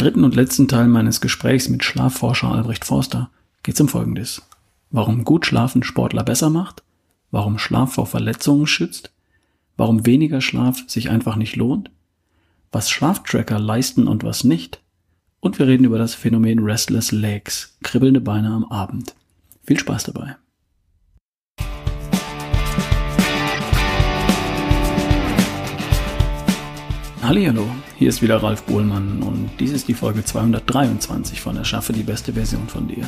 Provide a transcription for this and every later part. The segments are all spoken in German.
dritten und letzten Teil meines Gesprächs mit Schlafforscher Albrecht Forster geht es um Folgendes. Warum gut schlafen Sportler besser macht, warum Schlaf vor Verletzungen schützt, warum weniger Schlaf sich einfach nicht lohnt, was Schlaftracker leisten und was nicht, und wir reden über das Phänomen Restless Legs, kribbelnde Beine am Abend. Viel Spaß dabei. Hallo, hier ist wieder Ralf Bohlmann und dies ist die Folge 223 von Erschaffe die beste Version von dir.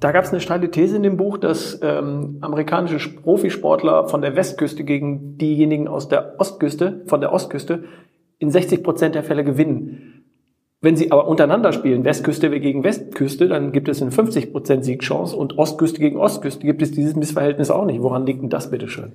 Da gab es eine steile These in dem Buch, dass ähm, amerikanische Profisportler von der Westküste gegen diejenigen aus der Ostküste, von der Ostküste, in 60 Prozent der Fälle gewinnen. Wenn sie aber untereinander spielen, Westküste gegen Westküste, dann gibt es eine 50 Prozent Siegchance und Ostküste gegen Ostküste gibt es dieses Missverhältnis auch nicht. Woran liegt denn das bitteschön?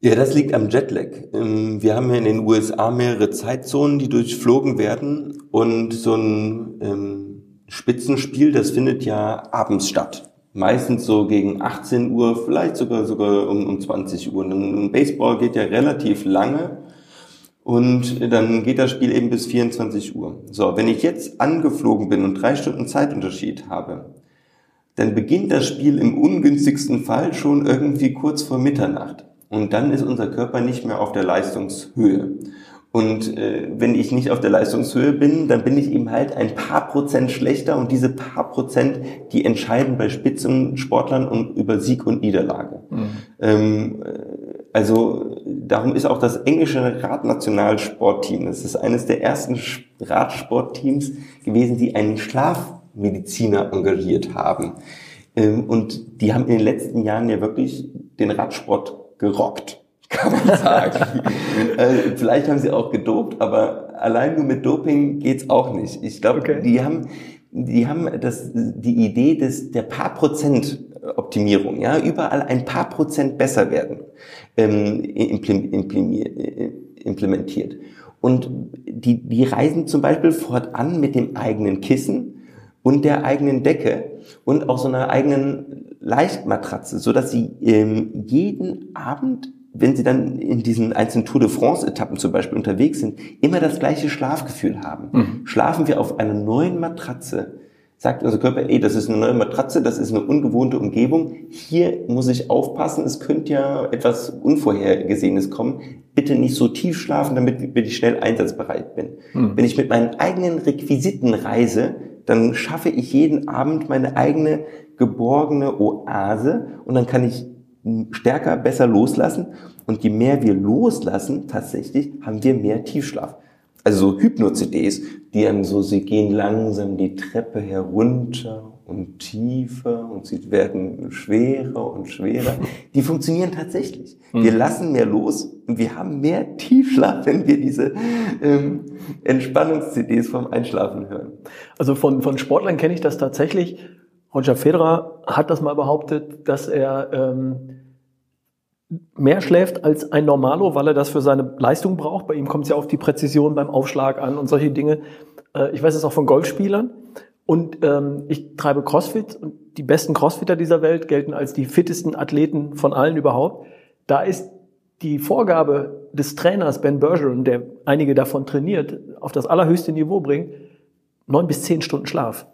Ja, das liegt am Jetlag. Ähm, wir haben ja in den USA mehrere Zeitzonen, die durchflogen werden und so ein ähm, Spitzenspiel, das findet ja abends statt. Meistens so gegen 18 Uhr, vielleicht sogar sogar um, um 20 Uhr. Ein Baseball geht ja relativ lange und dann geht das Spiel eben bis 24 Uhr. So, wenn ich jetzt angeflogen bin und drei Stunden Zeitunterschied habe, dann beginnt das Spiel im ungünstigsten Fall schon irgendwie kurz vor Mitternacht. Und dann ist unser Körper nicht mehr auf der Leistungshöhe. Und äh, wenn ich nicht auf der Leistungshöhe bin, dann bin ich eben halt ein paar Prozent schlechter und diese paar Prozent, die entscheiden bei Spitzensportlern und über Sieg und Niederlage. Mhm. Ähm, also darum ist auch das englische Radnationalsportteam, das ist eines der ersten Radsportteams gewesen, die einen Schlafmediziner engagiert haben. Ähm, und die haben in den letzten Jahren ja wirklich den Radsport gerockt, kann man sagen. Äh, vielleicht haben sie auch gedopt, aber allein nur mit Doping geht's auch nicht. Ich glaube, okay. die haben die haben das, die Idee des, der paar Prozent Optimierung, ja, überall ein paar Prozent besser werden, ähm, implementiert. Und die, die reisen zum Beispiel fortan mit dem eigenen Kissen und der eigenen Decke und auch so einer eigenen Leichtmatratze, so dass sie ähm, jeden Abend wenn sie dann in diesen einzelnen Tour de France-Etappen zum Beispiel unterwegs sind, immer das gleiche Schlafgefühl haben. Mhm. Schlafen wir auf einer neuen Matratze, sagt unser Körper, ey, das ist eine neue Matratze, das ist eine ungewohnte Umgebung, hier muss ich aufpassen, es könnte ja etwas Unvorhergesehenes kommen, bitte nicht so tief schlafen, damit ich schnell einsatzbereit bin. Hm. Wenn ich mit meinen eigenen Requisiten reise, dann schaffe ich jeden Abend meine eigene geborgene Oase und dann kann ich stärker, besser loslassen. Und je mehr wir loslassen, tatsächlich, haben wir mehr Tiefschlaf also so Hypno-CDs, die dann so, sie gehen langsam die Treppe herunter und tiefer und sie werden schwerer und schwerer. Die funktionieren tatsächlich. Wir mhm. lassen mehr los und wir haben mehr Tiefschlaf, wenn wir diese ähm, Entspannungs-CDs vom Einschlafen hören. Also von, von Sportlern kenne ich das tatsächlich. Roger Federer hat das mal behauptet, dass er ähm, mehr schläft als ein Normalo, weil er das für seine Leistung braucht. Bei ihm kommt es ja auf die Präzision beim Aufschlag an und solche Dinge. Äh, ich weiß es auch von Golfspielern. Und ähm, ich treibe CrossFit und die besten Crossfitter dieser Welt gelten als die fittesten Athleten von allen überhaupt. Da ist die Vorgabe des Trainers Ben Bergeron, der einige davon trainiert, auf das allerhöchste Niveau bringt, neun bis zehn Stunden Schlaf.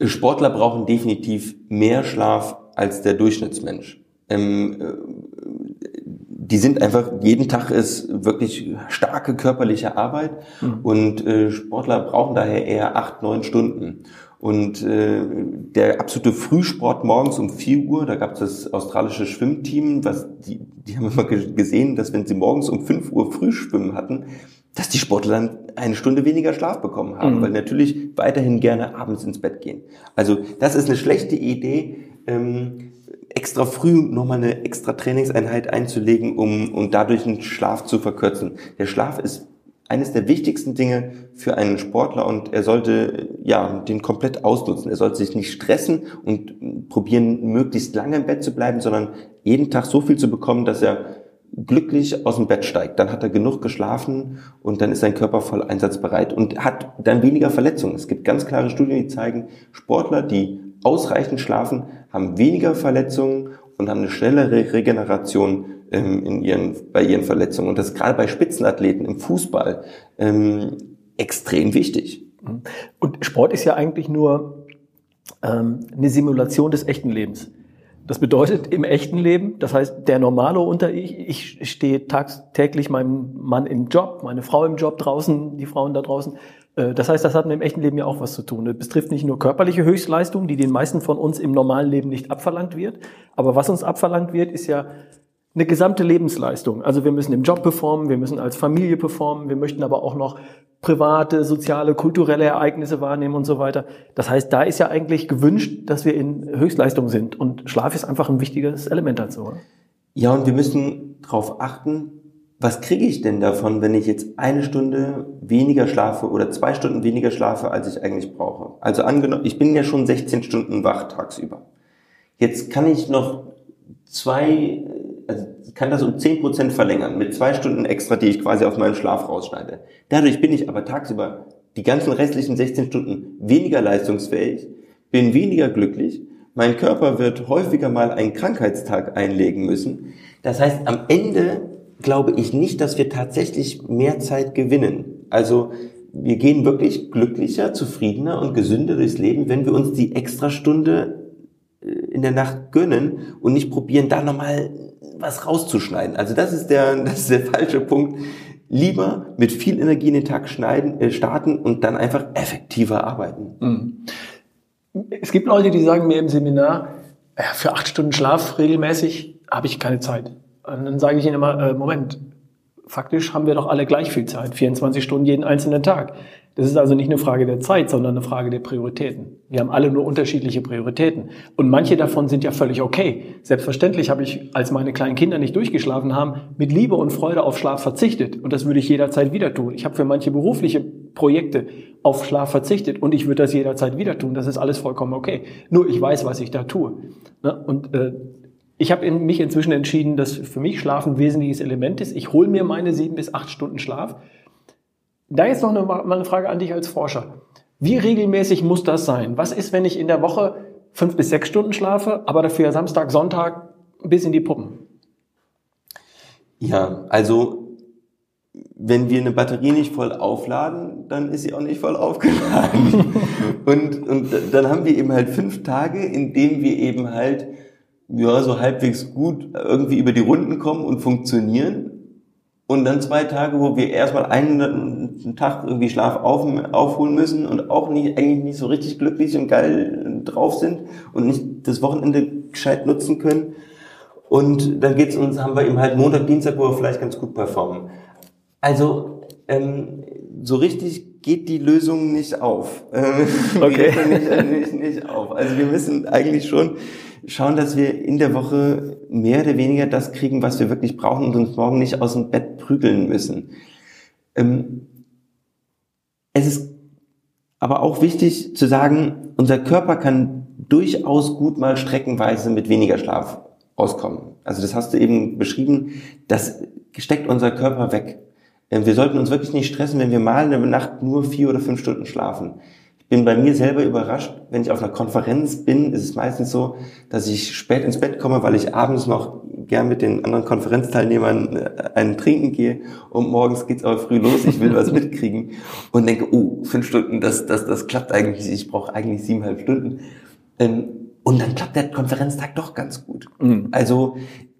Sportler brauchen definitiv mehr Schlaf als der Durchschnittsmensch. Ähm, äh, die sind einfach, jeden Tag ist wirklich starke körperliche Arbeit mhm. und äh, Sportler brauchen daher eher acht, neun Stunden. Und äh, der absolute Frühsport morgens um vier Uhr, da gab es das australische Schwimmteam, was die, die haben immer gesehen, dass wenn sie morgens um fünf Uhr Frühschwimmen hatten, dass die Sportler dann eine Stunde weniger Schlaf bekommen haben, mhm. weil natürlich weiterhin gerne abends ins Bett gehen. Also das ist eine schlechte Idee. Ähm, extra früh nochmal eine extra Trainingseinheit einzulegen, um, um dadurch den Schlaf zu verkürzen. Der Schlaf ist eines der wichtigsten Dinge für einen Sportler und er sollte ja den komplett ausnutzen. Er sollte sich nicht stressen und probieren, möglichst lange im Bett zu bleiben, sondern jeden Tag so viel zu bekommen, dass er glücklich aus dem Bett steigt, dann hat er genug geschlafen und dann ist sein Körper voll einsatzbereit und hat dann weniger Verletzungen. Es gibt ganz klare Studien, die zeigen, Sportler, die ausreichend schlafen, haben weniger Verletzungen und haben eine schnellere Regeneration ähm, in ihren, bei ihren Verletzungen. Und das ist gerade bei Spitzenathleten im Fußball ähm, extrem wichtig. Und Sport ist ja eigentlich nur ähm, eine Simulation des echten Lebens. Das bedeutet im echten Leben, das heißt, der Normale unter ich, ich stehe tagtäglich meinem Mann im Job, meine Frau im Job draußen, die Frauen da draußen. Äh, das heißt, das hat mit dem echten Leben ja auch was zu tun. Das betrifft nicht nur körperliche Höchstleistung, die den meisten von uns im normalen Leben nicht abverlangt wird. Aber was uns abverlangt wird, ist ja eine gesamte Lebensleistung. Also wir müssen im Job performen, wir müssen als Familie performen, wir möchten aber auch noch private, soziale, kulturelle Ereignisse wahrnehmen und so weiter. Das heißt, da ist ja eigentlich gewünscht, dass wir in Höchstleistung sind. Und Schlaf ist einfach ein wichtiges Element dazu. Oder? Ja, und wir müssen darauf achten, was kriege ich denn davon, wenn ich jetzt eine Stunde weniger schlafe oder zwei Stunden weniger schlafe, als ich eigentlich brauche? Also angenommen, ich bin ja schon 16 Stunden wach tagsüber. Jetzt kann ich noch zwei, also kann das um 10 Prozent verlängern mit zwei Stunden extra, die ich quasi aus meinem Schlaf rausschneide. Dadurch bin ich aber tagsüber die ganzen restlichen 16 Stunden weniger leistungsfähig, bin weniger glücklich, mein Körper wird häufiger mal einen Krankheitstag einlegen müssen. Das heißt, am Ende glaube ich nicht, dass wir tatsächlich mehr Zeit gewinnen. Also wir gehen wirklich glücklicher, zufriedener und gesünder durchs Leben, wenn wir uns die extra Stunde äh, in der Nacht gönnen und nicht probieren, da nochmal was rauszuschneiden. Also das ist der, das ist der falsche Punkt. Lieber mit viel Energie in den Tag schneiden, äh, starten und dann einfach effektiver arbeiten. Mhm. Es gibt Leute, die sagen mir im Seminar, für acht Stunden Schlaf regelmäßig habe ich keine Zeit. Und dann sage ich ihnen immer, äh, Moment, faktisch haben wir doch alle gleich viel Zeit, 24 Stunden jeden einzelnen Tag. Das ist also nicht eine Frage der Zeit, sondern eine Frage der Prioritäten. Wir haben alle nur unterschiedliche Prioritäten. Und manche davon sind ja völlig okay. Selbstverständlich habe ich, als meine kleinen Kinder nicht durchgeschlafen haben, mit Liebe und Freude auf Schlaf verzichtet. Und das würde ich jederzeit wieder tun. Ich habe für manche berufliche Projekte auf Schlaf verzichtet und ich würde das jederzeit wieder tun. Das ist alles vollkommen okay. Nur ich weiß, was ich da tue. Ne? Und äh, ich habe in, mich inzwischen entschieden, dass für mich Schlaf ein wesentliches Element ist. Ich hole mir meine sieben bis acht Stunden Schlaf da jetzt noch eine, mal eine Frage an dich als Forscher. Wie regelmäßig muss das sein? Was ist, wenn ich in der Woche fünf bis sechs Stunden schlafe, aber dafür Samstag, Sonntag bis in die Puppen? Ja, also wenn wir eine Batterie nicht voll aufladen, dann ist sie auch nicht voll aufgeladen. und, und dann haben wir eben halt fünf Tage, in denen wir eben halt ja so halbwegs gut irgendwie über die Runden kommen und funktionieren. Und dann zwei Tage, wo wir erstmal einen Tag irgendwie Schlaf auf, aufholen müssen und auch nicht, eigentlich nicht so richtig glücklich und geil drauf sind und nicht das Wochenende gescheit nutzen können. Und dann geht's uns, haben wir eben halt Montag, Dienstag, wo wir vielleicht ganz gut performen. Also ähm, so richtig geht die Lösung nicht auf. okay. nicht, nicht, nicht auf. Also wir müssen eigentlich schon schauen, dass wir in der Woche mehr oder weniger das kriegen, was wir wirklich brauchen und uns morgen nicht aus dem Bett prügeln müssen. Ähm, es ist aber auch wichtig zu sagen, unser Körper kann durchaus gut mal streckenweise mit weniger Schlaf auskommen. Also das hast du eben beschrieben, das steckt unser Körper weg. Ähm, wir sollten uns wirklich nicht stressen, wenn wir mal eine Nacht nur vier oder fünf Stunden schlafen bin bei mir selber überrascht, wenn ich auf einer Konferenz bin, ist es meistens so, dass ich spät ins Bett komme, weil ich abends noch gern mit den anderen Konferenzteilnehmern äh, einen trinken gehe und morgens geht's aber früh los, ich will was mitkriegen und denke, oh, fünf Stunden, das, das, das klappt eigentlich, ich brauche eigentlich siebeneinhalb Stunden. Ähm, und dann klappt der Konferenztag doch ganz gut. Mhm. Also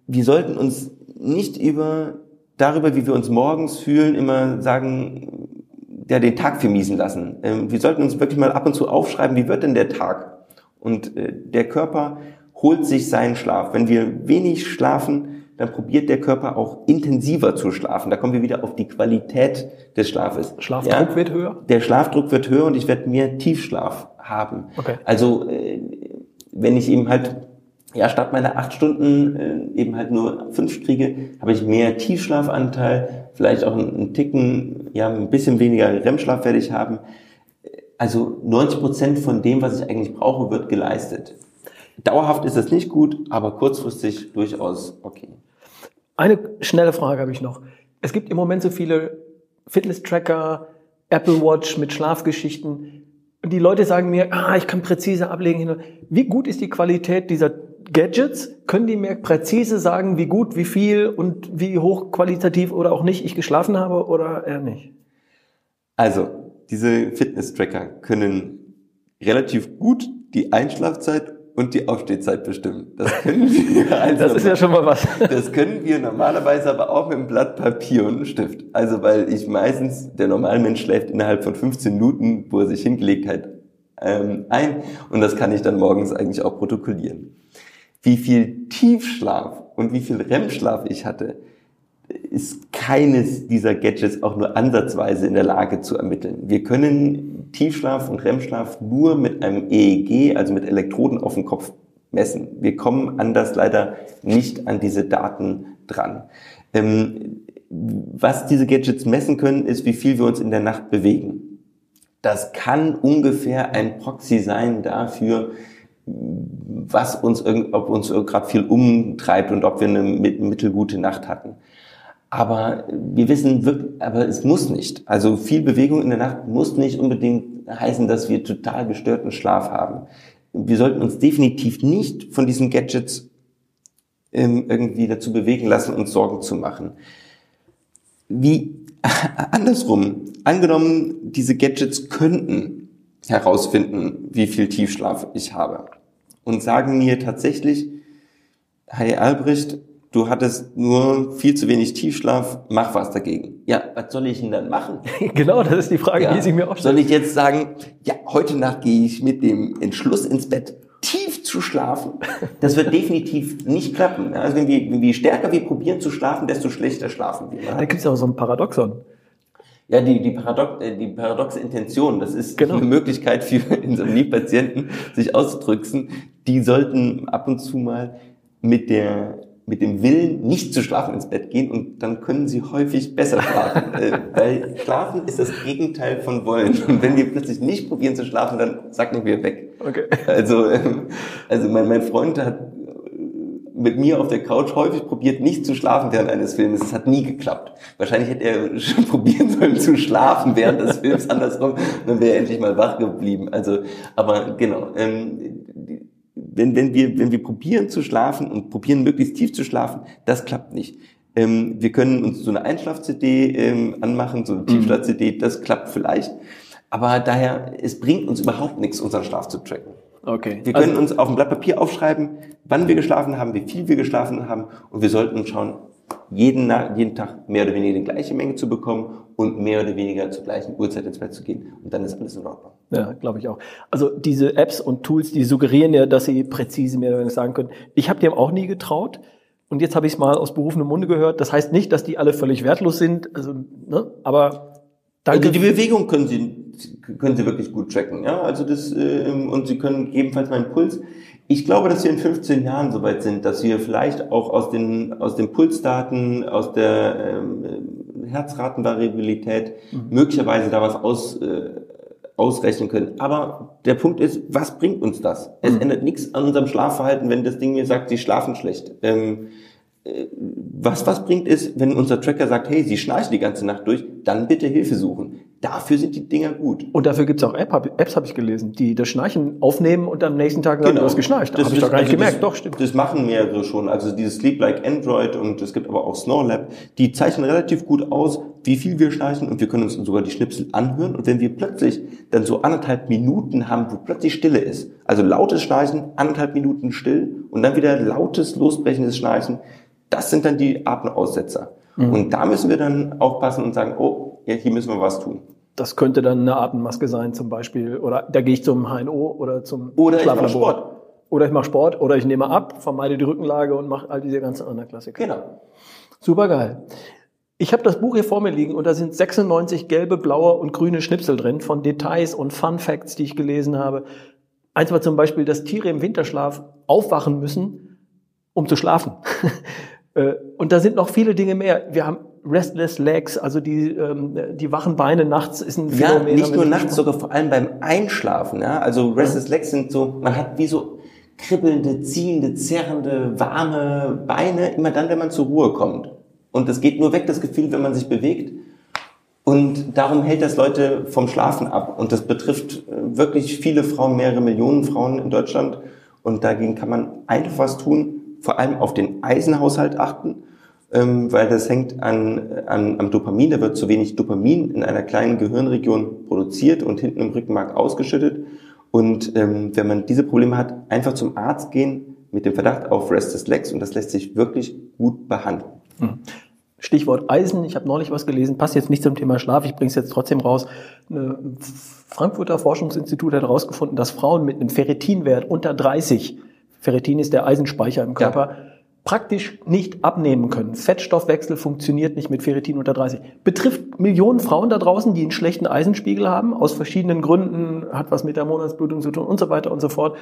wir sollten uns nicht über darüber, wie wir uns morgens fühlen, immer sagen, der den Tag vermiesen lassen. Ähm, wir sollten uns wirklich mal ab und zu aufschreiben, wie wird denn der Tag? Und äh, der Körper holt sich seinen Schlaf. Wenn wir wenig schlafen, dann probiert der Körper auch intensiver zu schlafen. Da kommen wir wieder auf die Qualität des Schlafes. Schlafdruck ja, wird höher? Der Schlafdruck wird höher und ich werde mehr Tiefschlaf haben. Okay. Also äh, wenn ich eben halt ja, statt meiner acht Stunden äh, eben halt nur fünf kriege, habe ich mehr Tiefschlafanteil, vielleicht auch einen Ticken, ja, ein bisschen weniger REM-Schlaf werde ich haben. Also 90 Prozent von dem, was ich eigentlich brauche, wird geleistet. Dauerhaft ist das nicht gut, aber kurzfristig durchaus okay. Eine schnelle Frage habe ich noch. Es gibt im Moment so viele Fitness-Tracker, Apple Watch mit Schlafgeschichten. Und die Leute sagen mir, ah, ich kann präzise ablegen. Wie gut ist die Qualität dieser Gadgets? Können die mir präzise sagen, wie gut, wie viel und wie hochqualitativ oder auch nicht ich geschlafen habe oder eher nicht? Also, diese Fitness-Tracker können relativ gut die Einschlafzeit und die Aufstehzeit bestimmen. Das können wir. Also das ist ja schon mal was. Das können wir normalerweise aber auch mit einem Blatt Papier und einem Stift. Also weil ich meistens, der Normalmensch schläft innerhalb von 15 Minuten, wo er sich hingelegt hat, ähm, ein. Und das kann ich dann morgens eigentlich auch protokollieren. Wie viel Tiefschlaf und wie viel REM-Schlaf ich hatte, ist keines dieser Gadgets auch nur ansatzweise in der Lage zu ermitteln. Wir können Tiefschlaf und REM-Schlaf nur mit einem EEG, also mit Elektroden auf dem Kopf messen. Wir kommen anders leider nicht an diese Daten dran. Ähm, was diese Gadgets messen können, ist, wie viel wir uns in der Nacht bewegen. Das kann ungefähr ein Proxy sein dafür, was uns, ob uns gerade viel umtreibt und ob wir eine mittelgute Nacht hatten. Aber wir wissen wirklich, aber es muss nicht. Also viel Bewegung in der Nacht muss nicht unbedingt heißen, dass wir total gestörten Schlaf haben. Wir sollten uns definitiv nicht von diesen Gadgets ähm, irgendwie dazu bewegen lassen, uns Sorgen zu machen. Wie andersrum, angenommen, diese Gadgets könnten herausfinden, wie viel Tiefschlaf ich habe und sagen mir tatsächlich, Hey Albrecht, du hattest nur viel zu wenig Tiefschlaf, mach was dagegen. Ja, was soll ich denn dann machen? genau, das ist die Frage, ja. die sich mir auch stellt. Soll ich jetzt sagen, ja, heute Nacht gehe ich mit dem Entschluss ins Bett, tief zu schlafen? Das wird definitiv nicht klappen. Also wenn wir, wenn wir stärker wir probieren zu schlafen, desto schlechter schlafen wir. Da gibt es auch so ein Paradoxon. Ja, die, die, Paradox, äh, die paradoxe Intention, das ist genau. eine Möglichkeit für Insomnie-Patienten, sich auszudrücken. Die sollten ab und zu mal mit der mit dem Willen, nicht zu schlafen ins Bett gehen und dann können sie häufig besser schlafen. äh, weil Schlafen ist das Gegenteil von Wollen. Und wenn wir plötzlich nicht probieren zu schlafen, dann sacken wir weg. Okay. Also, ähm, also mein, mein Freund hat mit mir auf der Couch häufig probiert, nicht zu schlafen während eines Filmes. Es hat nie geklappt. Wahrscheinlich hätte er schon probieren sollen zu schlafen während des Films andersrum, dann wäre er endlich mal wach geblieben. Also, aber genau. Ähm, wenn, wenn, wir, wenn wir probieren zu schlafen und probieren möglichst tief zu schlafen, das klappt nicht. Ähm, wir können uns so eine Einschlaf-CD ähm, anmachen, so eine mhm. Tiefschlaf-CD, das klappt vielleicht. Aber daher, es bringt uns überhaupt nichts, unseren Schlaf zu tracken. Okay. Wir können also, uns auf ein Blatt Papier aufschreiben, wann wir geschlafen haben, wie viel wir geschlafen haben und wir sollten schauen, jeden, jeden Tag mehr oder weniger die gleiche Menge zu bekommen und mehr oder weniger zur gleichen Uhrzeit ins Bett zu gehen. Und dann ist alles in Ordnung. Ja, glaube ich auch. Also diese Apps und Tools, die suggerieren ja, dass sie präzise mehr oder weniger sagen können. Ich habe dem auch nie getraut. Und jetzt habe ich es mal aus berufenem Munde gehört. Das heißt nicht, dass die alle völlig wertlos sind. Also, ne? Aber danke. Also die Bewegung können Sie können Sie wirklich gut tracken. Ja, also das äh, und Sie können gegebenenfalls meinen Puls. Ich glaube, dass wir in 15 Jahren soweit sind, dass wir vielleicht auch aus den, aus den Pulsdaten, aus der ähm, Herzratenvariabilität mhm. möglicherweise da was aus, äh, ausrechnen können. Aber der Punkt ist, was bringt uns das? Es mhm. ändert nichts an unserem Schlafverhalten, wenn das Ding mir sagt, Sie schlafen schlecht. Ähm, äh, was was bringt ist, wenn unser Tracker sagt, hey, Sie schnarchen die ganze Nacht durch, dann bitte Hilfe suchen. Dafür sind die Dinger gut. Und dafür gibt's auch App, Apps, habe ich gelesen, die das Schnarchen aufnehmen und am nächsten Tag sagen, genau. du hast geschnarcht. Das habe ich doch gar nicht also gemerkt. Das, doch, stimmt. Das machen mehrere schon. Also dieses Sleep Like Android und es gibt aber auch Snorlab. Die zeichnen relativ gut aus, wie viel wir schnarchen und wir können uns sogar die Schnipsel anhören. Und wenn wir plötzlich dann so anderthalb Minuten haben, wo plötzlich Stille ist, also lautes Schnarchen, anderthalb Minuten still und dann wieder lautes, losbrechendes Schnarchen, das sind dann die Atemaussetzer. Mhm. Und da müssen wir dann aufpassen und sagen, oh, hier müssen wir was tun. Das könnte dann eine Atemmaske sein zum Beispiel. Oder da gehe ich zum HNO oder zum Oder ich mache Sport. Oder ich mache Sport oder ich nehme ab, vermeide die Rückenlage und mache all diese ganzen anderen Klassiker. Genau. Super geil. Ich habe das Buch hier vor mir liegen und da sind 96 gelbe, blaue und grüne Schnipsel drin von Details und Fun Facts, die ich gelesen habe. Eins war zum Beispiel, dass Tiere im Winterschlaf aufwachen müssen, um zu schlafen. Äh, und da sind noch viele Dinge mehr. Wir haben Restless Legs, also die, ähm, die wachen Beine nachts ist ein Phänomen. Ja, nicht nur nachts, sogar vor allem beim Einschlafen. Ja? Also Restless Legs sind so, man hat wie so kribbelnde, ziehende, zerrende, warme Beine, immer dann, wenn man zur Ruhe kommt. Und es geht nur weg, das Gefühl, wenn man sich bewegt. Und darum hält das Leute vom Schlafen ab. Und das betrifft äh, wirklich viele Frauen, mehrere Millionen Frauen in Deutschland. Und dagegen kann man einfach was tun, vor allem auf den Eisenhaushalt achten, ähm, weil das hängt an, an, am Dopamin. Da wird zu wenig Dopamin in einer kleinen Gehirnregion produziert und hinten im Rückenmark ausgeschüttet. Und ähm, wenn man diese Probleme hat, einfach zum Arzt gehen mit dem Verdacht auf Restless Legs und das lässt sich wirklich gut behandeln. Hm. Stichwort Eisen, ich habe neulich was gelesen, passt jetzt nicht zum Thema Schlaf, ich bringe es jetzt trotzdem raus. Ein Frankfurter Forschungsinstitut hat herausgefunden, dass Frauen mit einem Ferritinwert unter 30, Ferritin ist der Eisenspeicher im Körper, ja. praktisch nicht abnehmen können. Fettstoffwechsel funktioniert nicht mit Ferritin unter 30. Betrifft Millionen Frauen da draußen, die einen schlechten Eisenspiegel haben, aus verschiedenen Gründen, hat was mit der Monatsblutung zu tun und so weiter und so fort.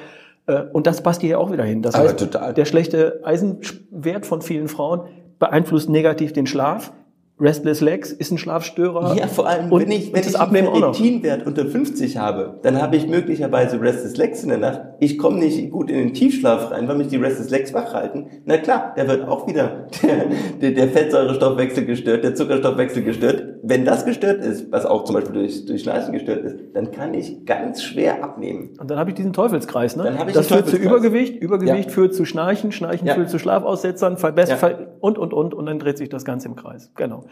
Äh, und das passt hier auch wieder hin. Das Aber heißt, total. der schlechte Eisenwert von vielen Frauen beeinflusst negativ den Schlaf. Restless Legs ist ein Schlafstörer. Ja, vor allem, und, wenn ich, wenn ich einen Ferritinwert unter 50 habe, dann habe ich möglicherweise Restless Legs in der Nacht. Ich komme nicht gut in den Tiefschlaf rein, weil mich die Restless Legs wach halten. Na klar, da wird auch wieder der, der, der Fettsäurestoffwechsel gestört, der Zuckerstoffwechsel gestört. Wenn das gestört ist, was auch zum Beispiel durch, durch Schnarchen gestört ist, dann kann ich ganz schwer abnehmen. Und dann habe ich diesen Teufelskreis, ne? Dann ich das führt zu Übergewicht, Übergewicht ja. führt zu Schnarchen, Schnarchen ja. führt zu Schlafaussetzern, verbessert ja. Und, und, und, und dann dreht sich das Ganze im Kreis. Genau.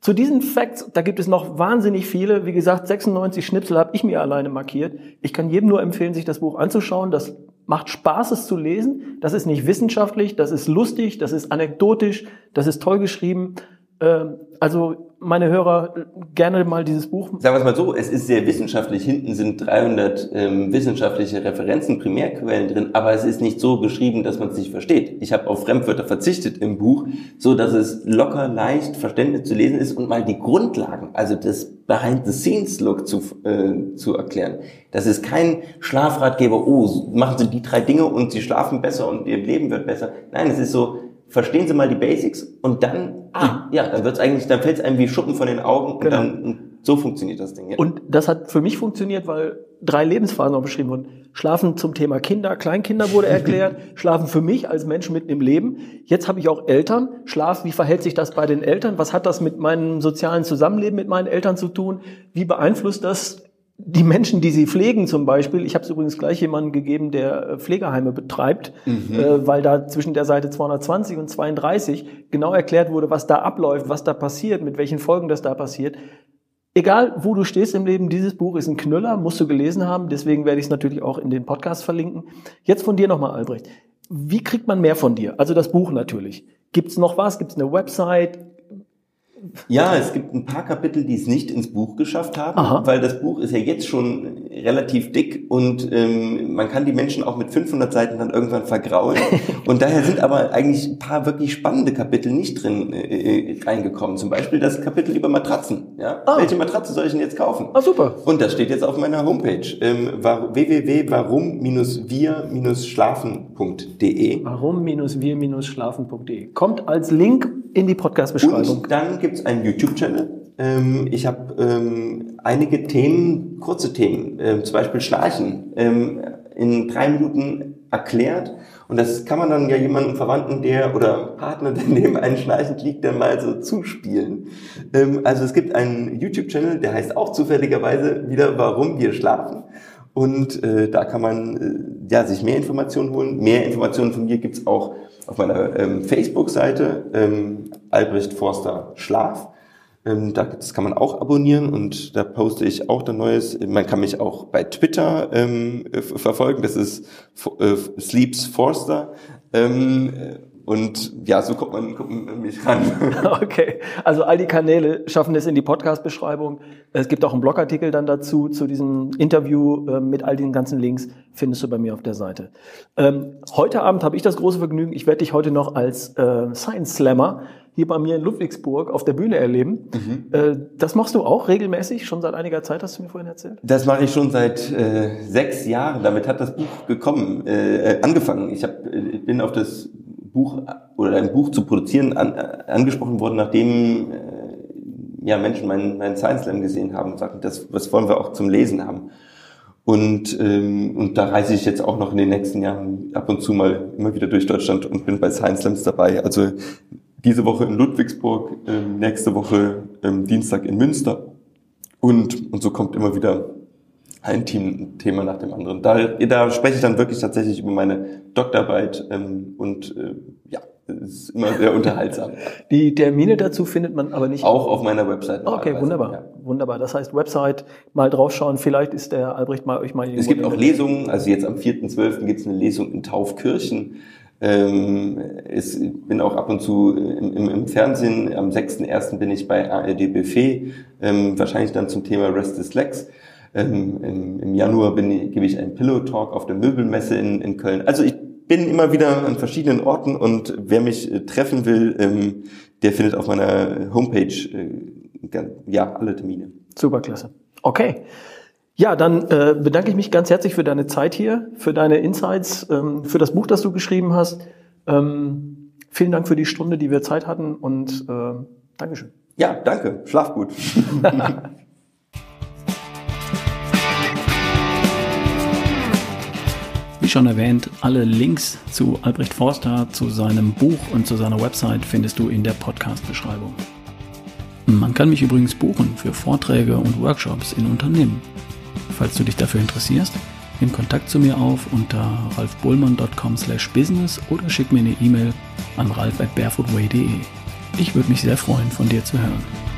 Zu diesen Facts, da gibt es noch wahnsinnig viele. Wie gesagt, 96 Schnipsel habe ich mir alleine markiert. Ich kann jedem nur empfehlen, sich das Buch anzuschauen. Das macht Spaß, es zu lesen. Das ist nicht wissenschaftlich, das ist lustig, das ist anekdotisch, das ist toll geschrieben. Ähm, also meine Hörer gerne mal dieses Buch. Sagen wir es mal so, es ist sehr wissenschaftlich. Hinten sind 300 ähm, wissenschaftliche Referenzen, Primärquellen drin, aber es ist nicht so geschrieben, dass man es nicht versteht. Ich habe auf Fremdwörter verzichtet im Buch, so dass es locker, leicht, verständlich zu lesen ist und mal die Grundlagen, also das Behind-the-Scenes-Look zu, äh, zu erklären. Das ist kein Schlafratgeber, oh, machen Sie die drei Dinge und Sie schlafen besser und Ihr Leben wird besser. Nein, es ist so, verstehen Sie mal die Basics und dann, ah, ja, dann wird's eigentlich, dann fällt's einem wie Schuppen von den Augen und genau. dann so funktioniert das Ding. Ja. Und das hat für mich funktioniert, weil drei Lebensphasen auch beschrieben wurden. Schlafen zum Thema Kinder, Kleinkinder wurde erklärt, Schlafen für mich als Mensch mitten im Leben. Jetzt habe ich auch Eltern. Schlaf, wie verhält sich das bei den Eltern? Was hat das mit meinem sozialen Zusammenleben mit meinen Eltern zu tun? Wie beeinflusst das die Menschen, die sie pflegen zum Beispiel, ich habe es übrigens gleich jemanden gegeben, der äh, Pflegeheime betreibt, mhm. äh, weil da zwischen der Seite 220 und 32 genau erklärt wurde, was da abläuft, was da passiert, mit welchen Folgen das da passiert. Egal, wo du stehst im Leben, dieses Buch ist ein Knüller, musst du gelesen haben, deswegen werde ich es natürlich auch in den Podcast verlinken. Jetzt von dir nochmal, Albrecht. Wie kriegt man mehr von dir? Also das Buch natürlich. Gibt es noch was? Gibt es eine Website? Ja, es gibt ein paar Kapitel, die es nicht ins Buch geschafft haben, Aha. weil das Buch ist ja jetzt schon relativ dick und ähm, man kann die Menschen auch mit 500 Seiten dann irgendwann vergraulen. und daher sind aber eigentlich ein paar wirklich spannende Kapitel nicht drin äh, äh, reingekommen. Zum Beispiel das Kapitel über Matratzen. Ja? Ah. Welche Matratze soll ich denn jetzt kaufen? Ah, super. Und das steht jetzt auf meiner Homepage ähm, www.warum-wir-schlafen.de Warum-wir-schlafen.de Kommt als Link in die Podcast-Beschreibung. Und dann gibt's einen YouTube-Channel. Ähm, ich habe ähm, einige Themen, kurze Themen, ähm, zum Beispiel Schnarchen, ähm, in drei Minuten erklärt. Und das kann man dann ja jemandem Verwandten, der oder Partner, der neben einem schnarchend liegt, dann mal so zuspielen. Ähm, also es gibt einen YouTube-Channel, der heißt auch zufälligerweise wieder Warum wir schlafen. Und äh, da kann man äh, ja, sich mehr Informationen holen. Mehr Informationen von mir gibt's auch auf meiner ähm, Facebook-Seite ähm, Albrecht Forster Schlaf. Ähm, da, das kann man auch abonnieren und da poste ich auch dann Neues. Man kann mich auch bei Twitter ähm, verfolgen. Das ist äh, Sleeps Forster. Ähm, und ja, so kommt man, kommt man an mich ran. Okay, also all die Kanäle schaffen es in die Podcast-Beschreibung. Es gibt auch einen Blogartikel dann dazu, zu diesem Interview äh, mit all den ganzen Links, findest du bei mir auf der Seite. Ähm, heute Abend habe ich das große Vergnügen, ich werde dich heute noch als äh, Science Slammer hier bei mir in Ludwigsburg auf der Bühne erleben. Mhm. Äh, das machst du auch regelmäßig, schon seit einiger Zeit, hast du mir vorhin erzählt? Das mache ich schon seit äh, sechs Jahren. Damit hat das Buch gekommen, äh, angefangen. Ich hab, äh, bin auf das Buch oder ein Buch zu produzieren an, angesprochen worden, nachdem äh, ja Menschen meinen, meinen Science Slam gesehen haben und sagten, das was wollen wir auch zum Lesen haben. Und, ähm, und da reise ich jetzt auch noch in den nächsten Jahren ab und zu mal immer wieder durch Deutschland und bin bei Science Slams dabei. Also diese Woche in Ludwigsburg, ähm, nächste Woche ähm, Dienstag in Münster. Und, und so kommt immer wieder ein Team, Thema nach dem anderen. Da, da spreche ich dann wirklich tatsächlich über meine Doktorarbeit ähm, und äh, ja, es ist immer sehr unterhaltsam. Die Termine dazu findet man aber nicht. Auch auf meiner Website. Okay, wunderbar. Ja. Wunderbar. Das heißt, Website mal draufschauen. Vielleicht ist der Albrecht mal euch mal Es gibt auch Lesungen. Also jetzt am 4.12. gibt es eine Lesung in Taufkirchen. Ähm, ich bin auch ab und zu im, im, im Fernsehen. Am 6.1. bin ich bei ARD Buffet. Ähm, wahrscheinlich dann zum Thema Restless Legs. Ähm, im, Im Januar bin, gebe ich einen Pillow Talk auf der Möbelmesse in, in Köln. Also ich bin immer wieder an verschiedenen Orten und wer mich äh, treffen will, ähm, der findet auf meiner Homepage äh, ja alle Termine. Superklasse. Okay. Ja, dann äh, bedanke ich mich ganz herzlich für deine Zeit hier, für deine Insights, ähm, für das Buch, das du geschrieben hast. Ähm, vielen Dank für die Stunde, die wir Zeit hatten und äh, Dankeschön. Ja, danke. Schlaf gut. schon erwähnt, alle Links zu Albrecht Forster, zu seinem Buch und zu seiner Website findest du in der Podcast-Beschreibung. Man kann mich übrigens buchen für Vorträge und Workshops in Unternehmen. Falls du dich dafür interessierst, nimm Kontakt zu mir auf unter ralfbullmann.com/business oder schick mir eine E-Mail an ralf@barefootway.de. Ich würde mich sehr freuen, von dir zu hören.